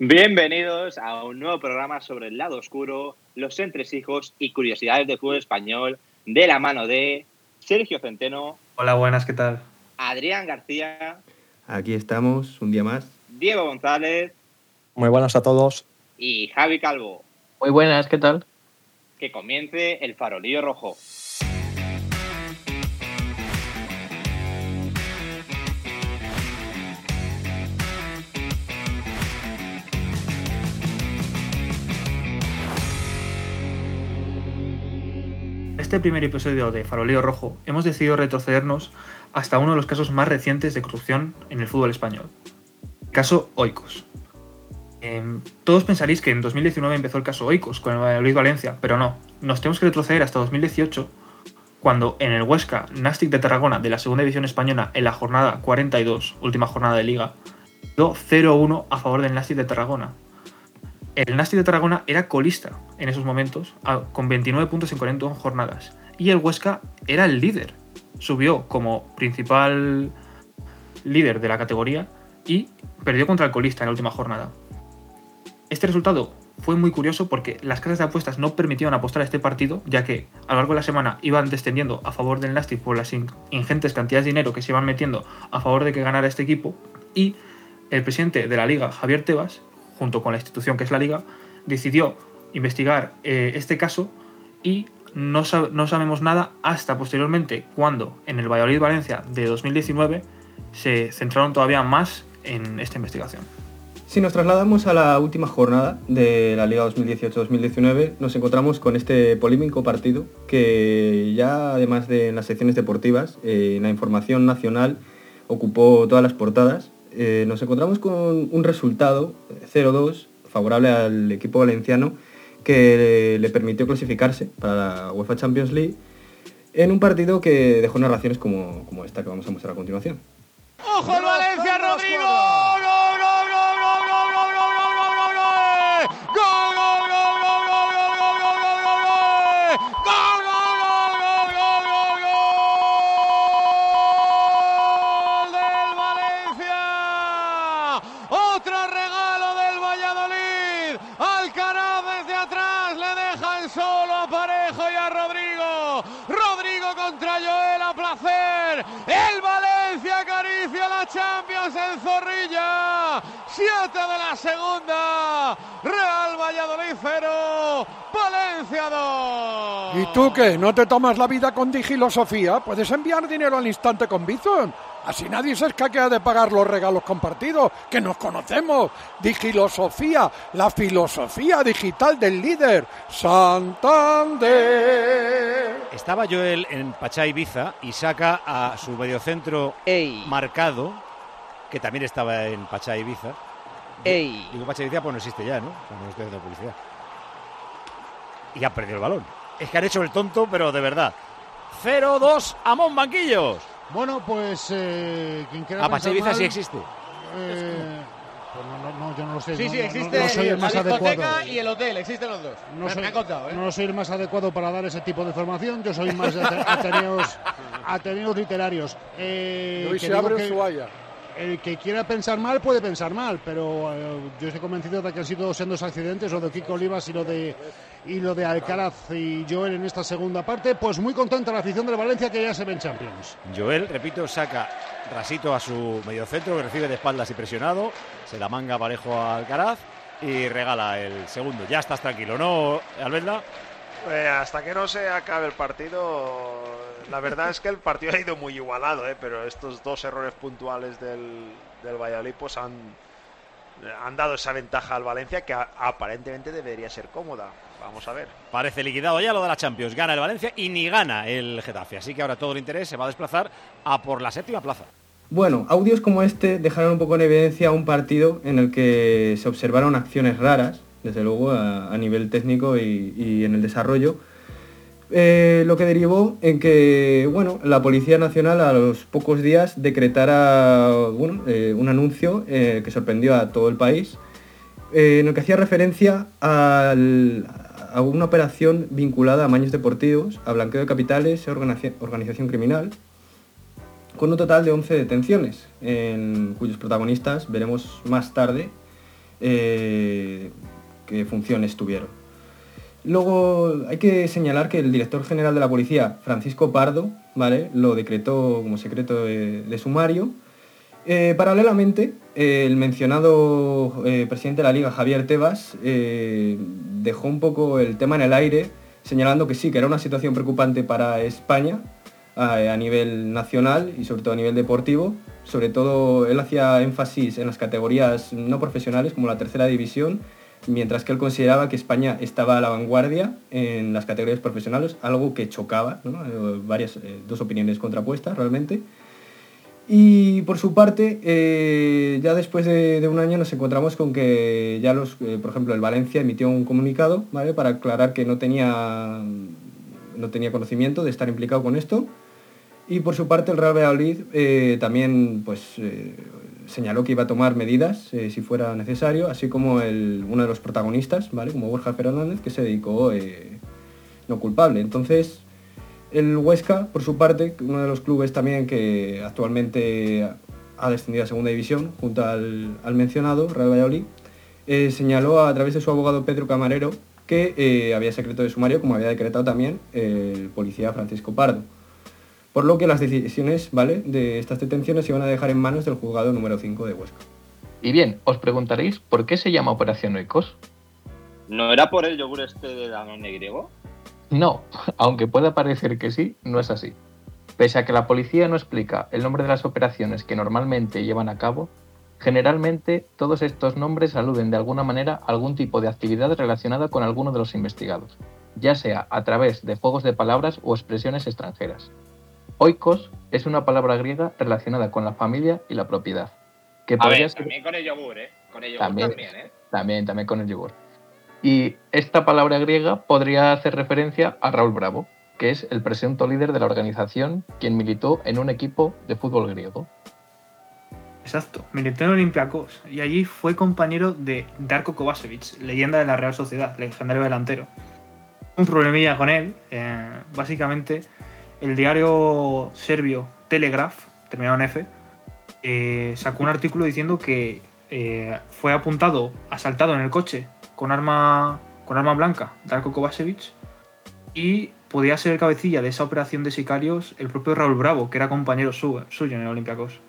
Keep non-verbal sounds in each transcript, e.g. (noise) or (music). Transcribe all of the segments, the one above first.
Bienvenidos a un nuevo programa sobre el lado oscuro, los entresijos y curiosidades del fútbol español de la mano de Sergio Centeno. Hola, buenas, ¿qué tal? Adrián García. Aquí estamos, un día más. Diego González. Muy buenas a todos. Y Javi Calvo. Muy buenas, ¿qué tal? Que comience el farolillo rojo. Este primer episodio de Faroleo Rojo hemos decidido retrocedernos hasta uno de los casos más recientes de corrupción en el fútbol español. Caso Oikos. Em, todos pensaréis que en 2019 empezó el caso Oikos con el Valladolid Valencia, pero no. Nos tenemos que retroceder hasta 2018, cuando en el Huesca Nastic de Tarragona de la Segunda División Española en la jornada 42, última jornada de liga, dio 0-1 a favor del Nastic de Tarragona, el Nasti de Tarragona era colista en esos momentos, con 29 puntos en 41 jornadas. Y el Huesca era el líder. Subió como principal líder de la categoría y perdió contra el colista en la última jornada. Este resultado fue muy curioso porque las casas de apuestas no permitían apostar a este partido, ya que a lo largo de la semana iban descendiendo a favor del Nasti por las ingentes cantidades de dinero que se iban metiendo a favor de que ganara este equipo. Y el presidente de la liga, Javier Tebas, junto con la institución que es la liga, decidió investigar eh, este caso y no, no, sabemos nada hasta posteriormente cuando en el Valladolid Valencia de 2019 se centraron todavía más en esta investigación. Si nos trasladamos a la última jornada de la Liga 2018-2019, nos encontramos con este polémico partido que ya además de en las secciones deportivas, eh, en la información nacional ocupó todas las portadas eh, nos encontramos con un resultado 0-2 favorable al equipo valenciano que le permitió clasificarse para la UEFA Champions League en un partido que dejó narraciones como, como esta que vamos a mostrar a continuación. ¡Ojo el Valencia, Rodrigo! Champions Zorrilla. 7 de la segunda. Real Valladolid 0. Valencia 2. ¿Y tú qué? ¿No te tomas la vida con digilosofía? Puedes enviar dinero al instante con Bizon. Así nadie se escaquea de pagar los regalos compartidos, que nos conocemos. Digilosofía, la filosofía digital del líder, Santander. Estaba Joel en Pachá Ibiza y saca a su mediocentro marcado, que también estaba en Pachá Ibiza. Ey. Digo Pachá Ibiza, pues no existe ya, ¿no? O sea, no estoy haciendo publicidad. Y ha perdido el balón. Es que han hecho el tonto, pero de verdad. 0-2 a Monbanquillos. Bueno, pues eh, quien quiera A Pachá Ibiza sí existe. Eh, pues no, no, yo no lo sé. Sí, no, sí, no, existe no soy el más la adecuado. discoteca y el hotel, existen los dos. No me, soy, me han contado, ¿eh? no soy el más adecuado para dar ese tipo de información. Yo soy más de ate- (laughs) ateneos, ateneos literarios. Eh, Hoy que se abre que- su haya. El que quiera pensar mal puede pensar mal, pero eh, yo estoy convencido de que han sido sendos accidentes, lo de Kiko Olivas y lo de y lo de Alcaraz y Joel en esta segunda parte. Pues muy contenta la afición del Valencia que ya se ven Champions. Joel, repito, saca rasito a su mediocentro, que recibe de espaldas y presionado. Se la manga parejo a Alcaraz y regala el segundo. Ya estás tranquilo, ¿no, Albelda? Eh, hasta que no se acabe el partido, la verdad es que el partido ha ido muy igualado, ¿eh? pero estos dos errores puntuales del, del Valladolid pues han, han dado esa ventaja al Valencia que a- aparentemente debería ser cómoda. Vamos a ver. Parece liquidado ya lo de la Champions. Gana el Valencia y ni gana el Getafe. Así que ahora todo el interés se va a desplazar a por la séptima plaza. Bueno, audios como este dejaron un poco en evidencia un partido en el que se observaron acciones raras, desde luego a, a nivel técnico y, y en el desarrollo, eh, lo que derivó en que bueno, la Policía Nacional a los pocos días decretara bueno, eh, un anuncio eh, que sorprendió a todo el país, en el que hacía referencia a una operación vinculada a maños deportivos, a blanqueo de capitales y organización- criminal, con un total de 11 detenciones, en cuyos protagonistas veremos más tarde qué funciones tuvieron. Luego hay que señalar que el director general de la policía, Francisco Pardo, ¿vale? lo decretó como secreto de, sumario. Eh, paralelamente, el mencionado eh, presidente de la liga, Javier Tebas, eh, dejó un poco el tema en el aire, señalando que sí, que era una situación preocupante para España a nivel nacional y sobre todo a nivel deportivo. Sobre todo él hacía énfasis en las categorías no profesionales como la tercera división mientras que él consideraba que España estaba a la vanguardia en las categorías profesionales, algo que chocaba. Eh, varias, eh, dos opiniones contrapuestas realmente. Y por su parte, eh, ya después de, un año nos encontramos con que ya los, por ejemplo, el Valencia emitió un comunicado ¿vale? para aclarar que no tenía, no tenía conocimiento de estar implicado con esto. Y por su parte el Real Valladolid eh, también pues, señaló que iba a tomar medidas eh, si fuera necesario, así como el, uno de los protagonistas, ¿vale? como Borja Fernández, que se dedicó eh, no culpable. Entonces, el Huesca, por su parte, uno de los clubes también que actualmente ha descendido a segunda división, junto al, al mencionado Real Valladolid, eh, señaló a través de su abogado Pedro Camarero que había secreto de sumario, como había decretado también el policía Francisco Pardo por lo que las decisiones ¿vale? de estas detenciones se iban a dejar en manos del juzgado número 5 de Huesca. Y bien, os preguntaréis por qué se llama Operación Oikos. ¿No era por el yogur este de Danone griego? No, (laughs) aunque pueda parecer que sí, no es así. Pese a que la policía no explica el nombre de las operaciones que normalmente llevan a cabo, generalmente todos estos nombres aluden de alguna manera a algún tipo de actividad relacionada con alguno de los investigados, ya sea a través de juegos de palabras o expresiones extranjeras. Oikos es una palabra griega relacionada con la familia y la propiedad. Que a podría ver, ser... también con el yogur, ¿eh? Con el yogur también, También. también ¿eh? También, también con el yogur. Y esta palabra griega podría hacer referencia a Raúl Bravo, que es el presunto líder de la organización, quien militó en un equipo de fútbol griego. Exacto, militó en Olympiacos y allí fue compañero de Darko Kovacevic, leyenda de la Real Sociedad, legendario delantero. Un problemilla con él, eh, básicamente el diario serbio Telegraph, terminado en F, eh, sacó un artículo diciendo que eh, fue apuntado, asaltado en el coche con arma, con arma blanca, Darko Kovacevic, y podía ser el cabecilla de esa operación de sicarios el propio Raúl Bravo, que era compañero su- suyo en el Olympiacos.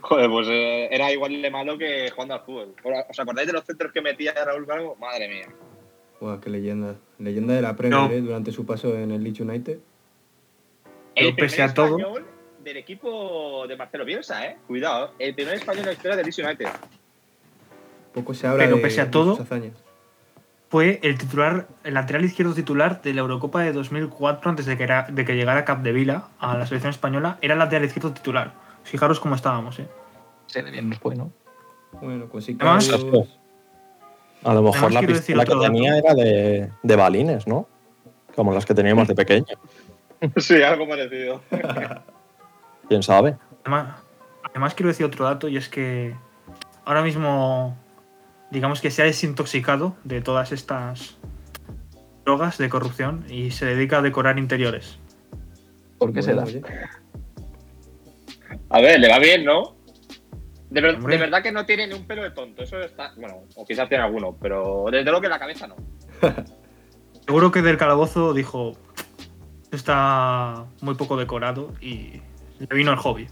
Joder, pues eh, era igual de malo que jugando al fútbol. ¿Os acordáis de los centros que metía Raúl Bravo? Madre mía. Buah, qué leyenda. Leyenda de la Premier No. ¿eh? durante su paso en el Leeds United. Pero El pese primer a todo- español del equipo de Marcelo Bielsa, ¿eh? Cuidado, el primer español en la historia del Leeds United. Poco se habla Pero de, pese a todo-. Fue el titular, el lateral izquierdo titular de la Eurocopa de 2004 antes de que, era, de que llegara Capdevila a la selección española. Era el lateral izquierdo titular. Fijaros cómo estábamos, ¿eh? Se de bien nos fue, ¿no? Bueno, con Además- sicarios... A lo mejor Además, la pistola que dato. tenía era de, de balines, ¿no? Como las que teníamos de pequeño. (laughs) sí, algo parecido. (laughs) ¿Quién sabe? Además, además quiero decir otro dato y es que ahora mismo digamos que se ha desintoxicado de todas estas drogas de corrupción y se dedica a decorar interiores. ¿Por qué se da? A ver, le va bien, ¿no? De, ver- Hombre. de verdad que no tiene ni un pelo de tonto. Eso está. Bueno, o quizás tiene alguno, pero desde luego que en la cabeza no. (laughs) Seguro que del calabozo dijo "Esto está muy poco decorado y le vino el hobby.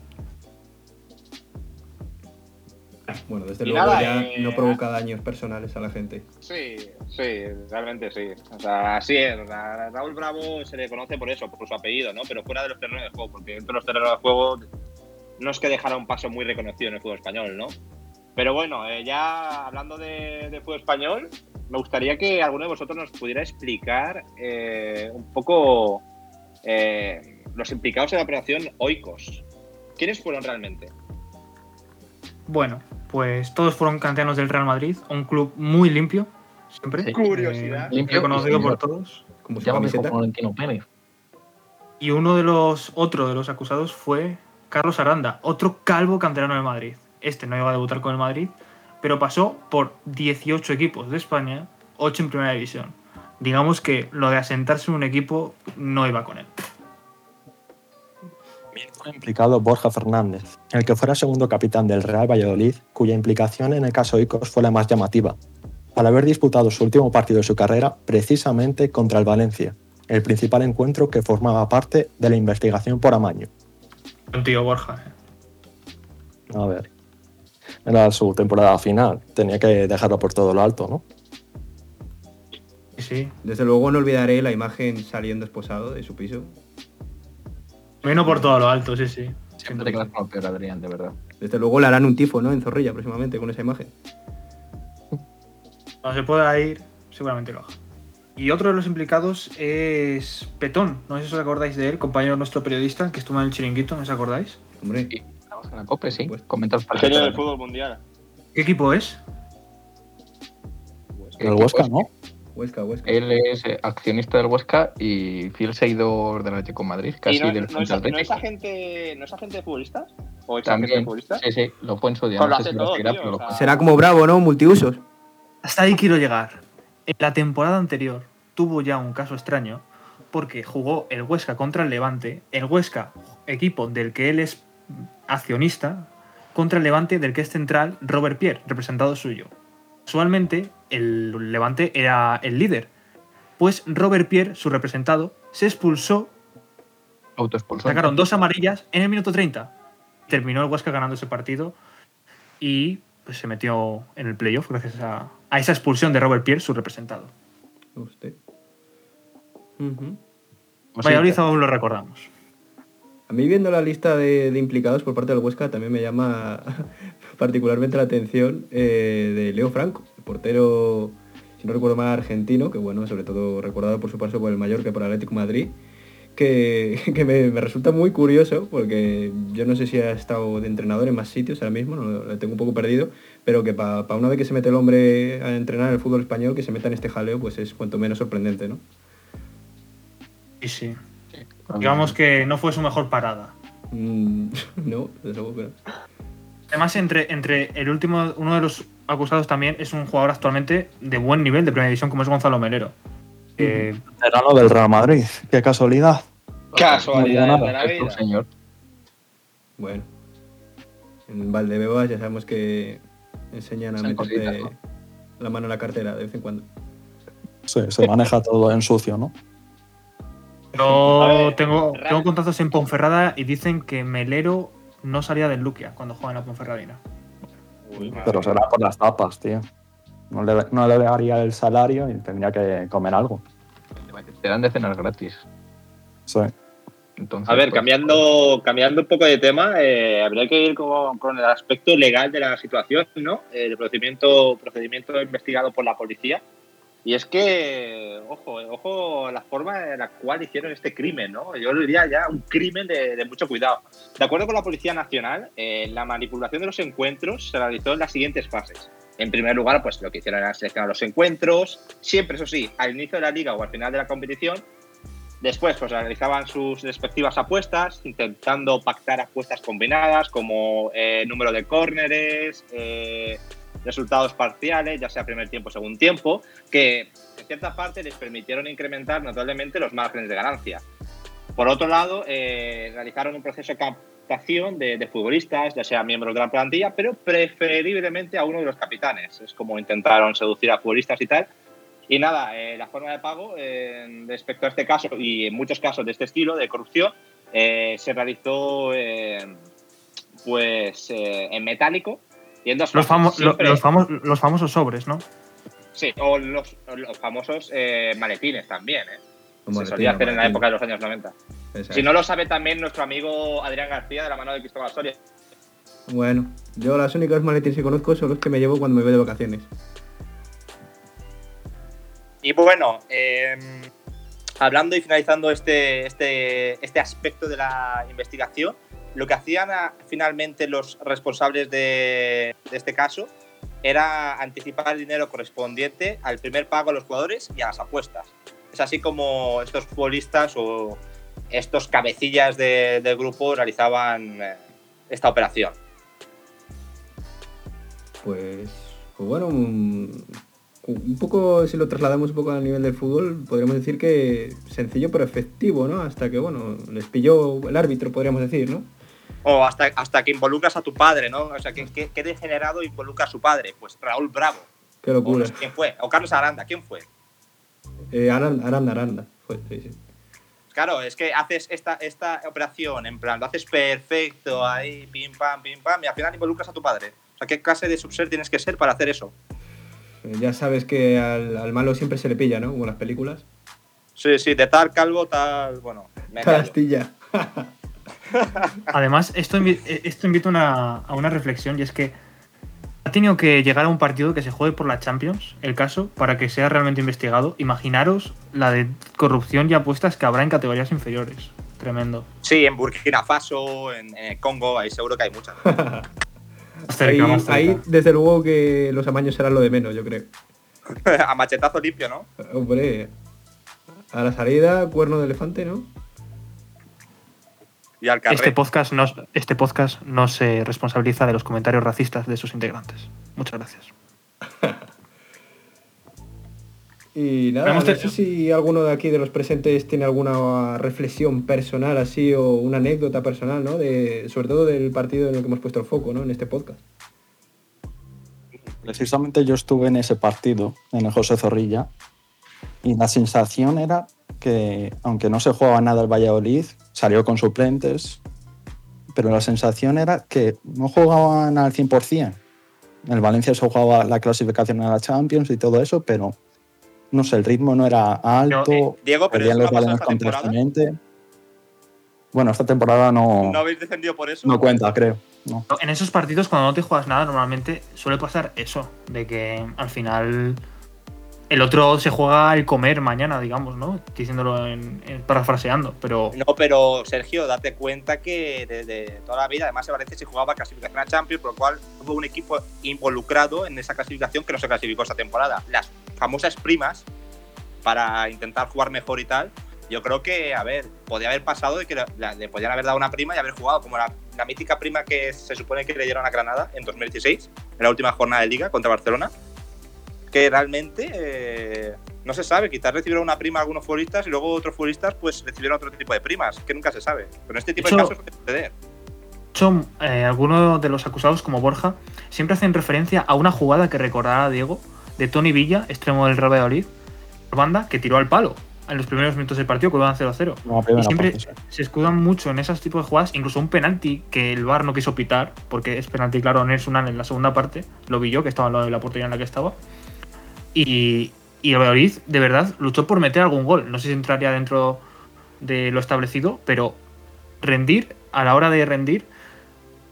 Bueno, desde Y luego nada, ya eh, no provoca daños personales a la gente. Sí, sí, realmente sí. O sea, así es. Raúl Bravo se le conoce por eso, por su apellido, ¿no? Pero fuera de los terrenos de juego, porque dentro de los terrenos de juego no es que dejara un paso muy reconocido en el fútbol español, ¿no? Pero bueno, eh, ya hablando de, de fútbol español, me gustaría que alguno de vosotros nos pudiera explicar eh, un poco eh, los implicados en la operación Oikos. ¿Quiénes fueron realmente? Bueno, pues todos fueron canteanos del Real Madrid, un club muy limpio, siempre. Sí. Curiosidad. Eh, Limpio y reconocido por todos. Como Ya lo dijo camiseta. Florentino Pérez. Y uno de los, otro de los acusados fue Carlos Aranda, otro calvo canterano del Madrid. Este no iba a debutar con el Madrid, pero pasó por 18 equipos de España, 8 en primera división. Digamos que lo de asentarse en un equipo no iba con él. También fue implicado Borja Fernández, el que fuera segundo capitán del Real Valladolid, cuya implicación en el caso Icos fue la más llamativa, al haber disputado su último partido de su carrera precisamente contra el Valencia, el principal encuentro que formaba parte de la investigación por amaño. Un tío Borja. eh. A ver. Era su temporada final. Tenía que dejarlo por todo lo alto, ¿no? Sí, sí. Desde luego no olvidaré la imagen saliendo esposado de su piso. Menos por todo lo alto, sí, sí. Siempre te quedas peor, Adrián, de verdad. Desde luego le harán un tifo, ¿no? En Zorrilla próximamente con esa imagen. Cuando se pueda ir, seguramente lo haga. Y otro de los implicados es Petón. No sé si os acordáis de él, compañero nuestro periodista, que estuvo en el chiringuito, ¿no os acordáis? Hombre, Sí, estamos en la COPE, sí. Pues- del fútbol mundial. ¿Qué equipo es? ¿Qué El Huesca, es? ¿no? Huesca, Huesca. Él es eh, accionista del Huesca y fiel seguidor del Atlético de Madrid, casi ¿Y no, del no, es, no es agente, ¿No es agente de futbolistas? ¿O ex agente de También, futbolistas? sí, sí, lo fue en su día. Pues lo no sé si lo todo, tío, pero o sea. Será como Bravo, ¿no? Multiusos. Hasta ahí quiero llegar. En la temporada anterior tuvo ya un caso extraño porque jugó el Huesca contra el Levante, el Huesca, equipo del que él es accionista, contra el Levante del que es central Robert Pierre, representado suyo. Casualmente, el Levante era el líder, pues Robert Pierre, su representado, se expulsó, Autoexpulsó. sacaron dos amarillas en el minuto 30. Terminó el Huesca ganando ese partido y pues, se metió en el playoff gracias a, a esa expulsión de Robert Pierre, su representado. Usted. Pues sí, Valladolid aún lo recordamos. A mí viendo la lista de, de implicados por parte del Huesca también me llama (laughs) particularmente la atención eh, de Leo Franco, portero, si no recuerdo mal, argentino, que bueno, sobre todo recordado por su paso por el Mallorca y por el Atlético Madrid, que, (laughs) que me, me resulta muy curioso porque yo no sé si ha estado de entrenador en más sitios ahora mismo, no, lo tengo un poco perdido, pero que para una vez que se mete el hombre a entrenar en el fútbol español, que se meta en este jaleo, pues es cuanto menos sorprendente, ¿no? Sí, sí. sí. Digamos que no fue su mejor parada. Mm, (laughs) no, desde luego no. Además, entre, entre el último, uno de los acusados también es un jugador actualmente de buen nivel de primera división, como es Gonzalo Melero. Eh, del Real Madrid. Qué casualidad. Casualidad No de la vida. señor. Bueno. En Valdebebas ya sabemos que enseñan a cositas, la mano en la cartera de vez en cuando. Sí, se maneja todo en sucio, ¿no? Yo tengo, tengo contactos en Ponferrada y dicen que Melero no salía del Luquia cuando jugaba en la Ponferradina. Uy, Pero será por las tapas, tío. No le, no le daría el salario y tendría que comer algo. Te dan de cenar gratis. Sí. Entonces, A ver, pues, cambiando, cambiando un poco de tema, eh, habría que ir con, con el aspecto legal de la situación, ¿no? El procedimiento, procedimiento investigado por la policía. Y es que, ojo, ojo la forma en la cual hicieron este crimen, ¿no? Yo diría ya un crimen de, de mucho cuidado. De acuerdo con la Policía Nacional, eh, la manipulación de los encuentros se realizó en las siguientes fases. En primer lugar, pues lo que hicieron era seleccionar los encuentros, siempre, eso sí, al inicio de la liga o al final de la competición, Después, pues realizaban sus respectivas apuestas, intentando pactar apuestas combinadas como eh, número de córneres, eh, resultados parciales, ya sea primer tiempo segundo tiempo, que en cierta parte les permitieron incrementar notablemente los márgenes de ganancia. Por otro lado, eh, realizaron un proceso de captación de, de futbolistas, ya sea miembros de la plantilla, pero preferiblemente a uno de los capitanes. Es como intentaron seducir a futbolistas y tal. Y nada, eh, la forma de pago eh, respecto a este caso y en muchos casos de este estilo de corrupción eh, se realizó eh, pues eh, en metálico Los, fases. famo- lo- Siempre- los, famo- los famosos sobres, ¿no? Sí, o los, famosos eh, maletines también, ¿eh? Se solía hacer en la época de los años 90. Exacto. Si no lo sabe también nuestro amigo Adrián García de la mano de Cristóbal Soria. Bueno, yo las únicas maletines que conozco son los que me llevo cuando me voy de vacaciones. Y bueno, eh, hablando y finalizando este, este, este aspecto de la investigación, lo que hacían a- finalmente los responsables de, este caso era anticipar el dinero correspondiente al primer pago a los jugadores y a las apuestas. Es así como estos futbolistas o estos cabecillas de- del grupo realizaban eh, esta operación. Pues, pues bueno, un poco, si lo trasladamos un poco al nivel del fútbol, podríamos decir que sencillo pero efectivo, ¿no? Hasta que, bueno, les pilló el árbitro, podríamos decir, ¿no? O hasta, hasta que involucras a tu padre, ¿no? O sea, ¿qué, qué, qué degenerado involucra a su padre? Pues Raúl Bravo. Qué O locura. no sé quién fue. O Carlos Aranda, ¿quién fue? Eh, Aranda, Aranda, Aranda. Fue, sí, sí. Claro, es que haces esta, esta operación, en plan, lo haces perfecto, ahí, pim, pam, pim, pam, y al final involucras a tu padre. O sea, ¿qué clase de subser tienes que ser para hacer eso? Eh, Ya sabes que al, al malo siempre se le pilla, ¿no? Como en las películas. Sí, sí, de tal calvo, tal, bueno, me callo. Castilla. (laughs) Además, esto, invi- eh, esto invita una- a una reflexión y es que ha tenido que llegar a un partido que se juegue por la Champions, el caso, para que sea realmente investigado. Imaginaros la de corrupción y apuestas que habrá en categorías inferiores. Tremendo. Sí, en Burkina Faso, en, en Congo, ahí seguro que hay muchas. (laughs) Más Ahí, cerca, más cerca. ahí, desde luego que los amaños serán lo de menos, yo creo. (laughs) a machetazo limpio, ¿no? Hombre, a la salida, cuerno de elefante, ¿no? Y al carré. Este podcast, no, este podcast no se responsabiliza de los comentarios racistas de sus integrantes. Muchas gracias. (laughs) Y nada, no sé si alguno de aquí de los presentes tiene alguna reflexión personal así o una anécdota personal, ¿no? De, sobre todo del partido en el que hemos puesto el foco, ¿no? En este podcast. Precisamente yo estuve en ese partido, en el José Zorrilla, y la sensación era que, aunque no se jugaba nada el Valladolid, salió con suplentes, pero la sensación era que no jugaban al 100%. En el Valencia se jugaba la clasificación a la Champions y todo eso, pero no sé, el ritmo no era alto, eh, Diego, pero perdían los balones constantemente. Bueno, esta temporada no, ¿No habéis descendido por eso? no cuenta, creo. No. En esos partidos, cuando no te juegas nada, normalmente suele pasar eso, de que al final el otro se juega el comer mañana, digamos, ¿no? Diciéndolo en, parafraseando, pero No, pero Sergio, date cuenta que desde toda la vida, además, el Valencia se jugaba clasificación a Champions, por lo cual hubo un equipo involucrado en esa clasificación que no se clasificó esta temporada. Las famosas primas para intentar jugar mejor y tal. Yo creo que, a ver, podía haber pasado de que le podían haber dado una prima y haber jugado como la, la mítica prima que se supone que le dieron a Granada en 2016, en la última jornada de liga contra Barcelona, que realmente eh, no se sabe. Quizás recibieron una prima algunos futbolistas y luego otros futbolistas pues recibieron otro tipo de primas, que nunca se sabe. Pero en este tipo de, casos puede suceder. de hecho, eh, algunos de los acusados, como Borja, siempre hacen referencia a una jugada que recordará a Diego de Tony Villa, extremo del Real Valladolid, banda, que tiró al palo en los primeros minutos del partido, que iban 0-0. No, Y siempre parte, sí. se escudan mucho en esos tipos de jugadas, incluso un penalti que el VAR no quiso pitar, porque es penalti claro a Nelson en la segunda parte, lo vi yo, que estaba en la- en la portería en la que estaba. Y, y el Valladolid, de verdad, luchó por meter algún gol. No sé si entraría dentro de lo establecido, pero rendir, a la hora de rendir,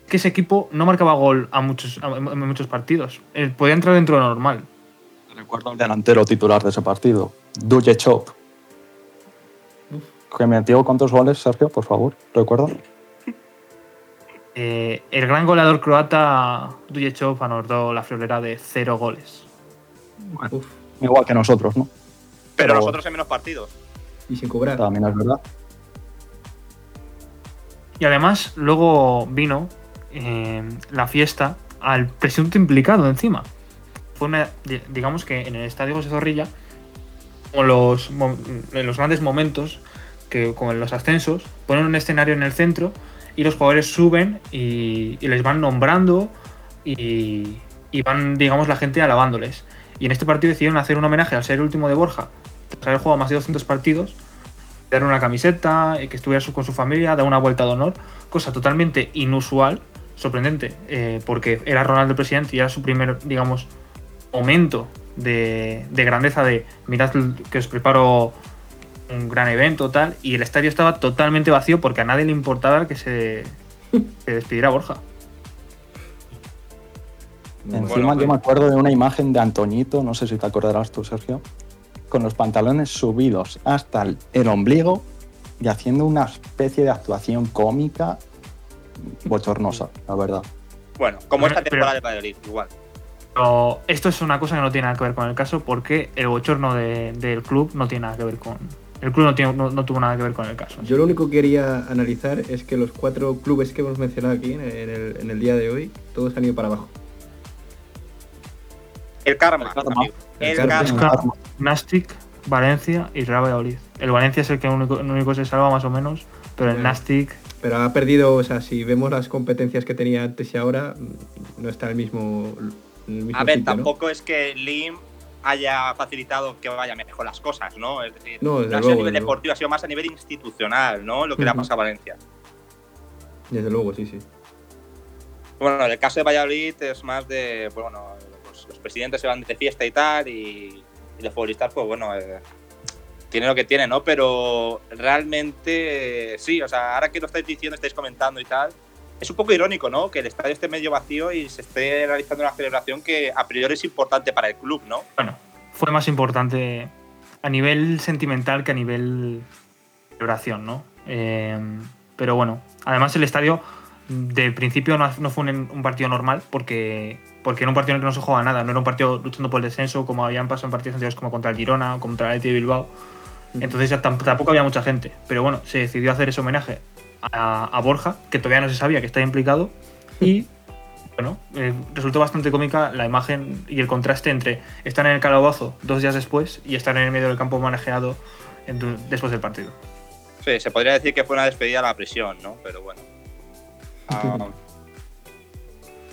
que ese equipo no marcaba gol a muchos, a- en muchos partidos. Eh, podía entrar dentro de lo normal. Recuerdo el delantero titular de ese partido, Duje Chop. Que metió cuántos goles, Sergio, por favor, recuerda. Eh, el gran goleador croata Dujechov anotó la friolera de cero goles. Uf, Igual que nosotros, ¿no? Pero Pero- nosotros en menos partidos. y sin cobrar. También es verdad. Y además, luego vino eh, la fiesta al presunto implicado encima. Fue una, digamos que en el estadio José Zorrilla, como los, en los grandes momentos, que como en los ascensos, ponen un escenario en el centro y los jugadores suben y, y les van nombrando y, y van, digamos, la gente alabándoles. Y en este partido decidieron hacer un homenaje al ser el último de Borja, tras haber jugado más de 200 partidos, dar una camiseta, eh, que estuviera con su familia, dar una vuelta de honor, cosa totalmente inusual, sorprendente, eh, porque era Ronaldo el presidente y era su primer, digamos, momento de, de grandeza de mirad que os preparo un gran evento tal y el estadio estaba totalmente vacío porque a nadie le importaba que se, se despidiera Borja. Encima Bueno, yo me acuerdo de una imagen de Antoñito, no sé si te acordarás tú, Sergio, con los pantalones subidos hasta el, el ombligo y haciendo una especie de actuación cómica bochornosa, la verdad. Bueno, como esta Pero- temporada de Valladolid, igual. Pero esto es una cosa que no tiene nada que ver con el caso porque el bochorno de- del club no tiene nada que ver con... El club no, tiene- no- no tuvo nada que ver con el caso. Yo lo único que quería analizar es que los cuatro clubes que hemos mencionado aquí en el, en el día de hoy, todos han ido para abajo. El karma, El karma. El, El karma. Es karma. Nastic, Valencia y Real Valladolid. El Valencia es el que único, el único se salva más o menos, pero el. Nastic Pero ha perdido, o sea, si vemos las competencias que tenía antes y ahora, no está en el mismo, el mismo A ver, sitio, ¿no? tampoco es que Lim haya facilitado que vayan mejor las cosas, ¿no? Es decir, No, no, desde ha sido a nivel luego. deportivo, ha sido más a nivel institucional, ¿no? Lo que le ha pasado a Valencia. Desde luego, sí, sí. Bueno, en el caso de Valladolid es más de, pues bueno, los presidentes se van de fiesta y tal, y, y los futbolistas, pues bueno, eh, tienen lo que tienen, ¿no? Pero realmente, eh, sí, o sea, ahora que lo estáis diciendo, estáis comentando y tal, es un poco irónico, ¿no? Que el estadio esté medio vacío y se esté realizando una celebración que a priori es importante para el club, ¿no? bueno, fue más importante a nivel sentimental que a nivel de oración, ¿no? Eh, pero bueno, además el estadio de principio no, no fue un, un partido normal porque, porque era un partido en el que no se juega nada, no era un partido luchando por el descenso como habían pasado en partidos anteriores como contra el Girona o contra el Athletic de Bilbao. Entonces ya tam- tampoco había mucha gente, pero bueno, se decidió hacer ese homenaje a, a Borja, que todavía no se sabía que estaba implicado, y bueno, eh, resultó bastante cómica la imagen y el contraste entre estar en el calabozo dos días después y estar en el medio del campo manejado en- después del partido. Sí, se podría decir que fue una despedida a la prisión, ¿no? Pero bueno. Ah,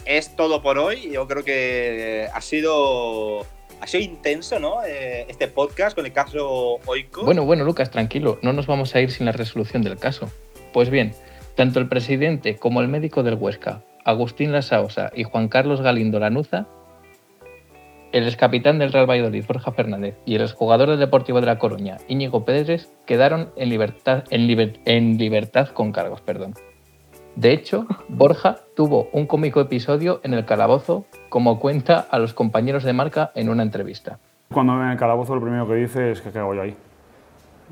es todo por hoy. Yo creo que ha sido, ha sido intenso, ¿no? Eh, este podcast con el caso Oiko. Bueno, bueno, Lucas, tranquilo, no nos vamos a ir sin la resolución del caso. Pues bien, tanto el presidente como el médico del Huesca, Agustín Lasaosa y Juan Carlos Galindo Lanuza, el excapitán del Real Valladolid, Borja Fernández, y el exjugador del Deportivo de La Coruña, Íñigo Pérez, quedaron en libertad, en liber- en libertad con cargos. Perdón. De hecho, Borja tuvo un cómico episodio en el calabozo, como cuenta a los compañeros de marca en una entrevista. Cuando me en el calabozo lo primero que dice es que qué hago yo ahí.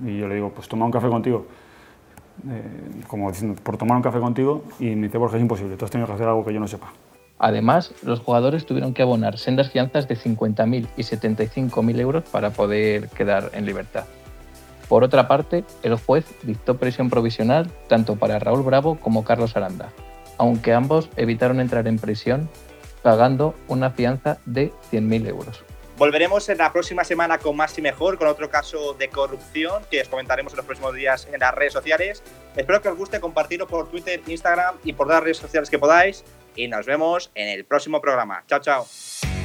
Y yo le digo, pues toma un café contigo. Eh, como diciendo, por tomar un café contigo. Y me dice, Borja, es imposible, tú has tenido que hacer algo que yo no sepa. Además, los jugadores tuvieron que abonar sendas fianzas de 50.000 y 75.000 euros para poder quedar en libertad. Por otra parte, el juez dictó prisión provisional tanto para Raúl Bravo como Carlos Aranda, aunque ambos evitaron entrar en prisión pagando una fianza de 100.000 euros. Volveremos en la próxima semana con más y mejor, con otro caso de corrupción que os comentaremos en los próximos días en las redes sociales. Espero que os guste compartirlo por Twitter, Instagram y por las redes sociales que podáis. Y nos vemos en el próximo programa. Chao, chao.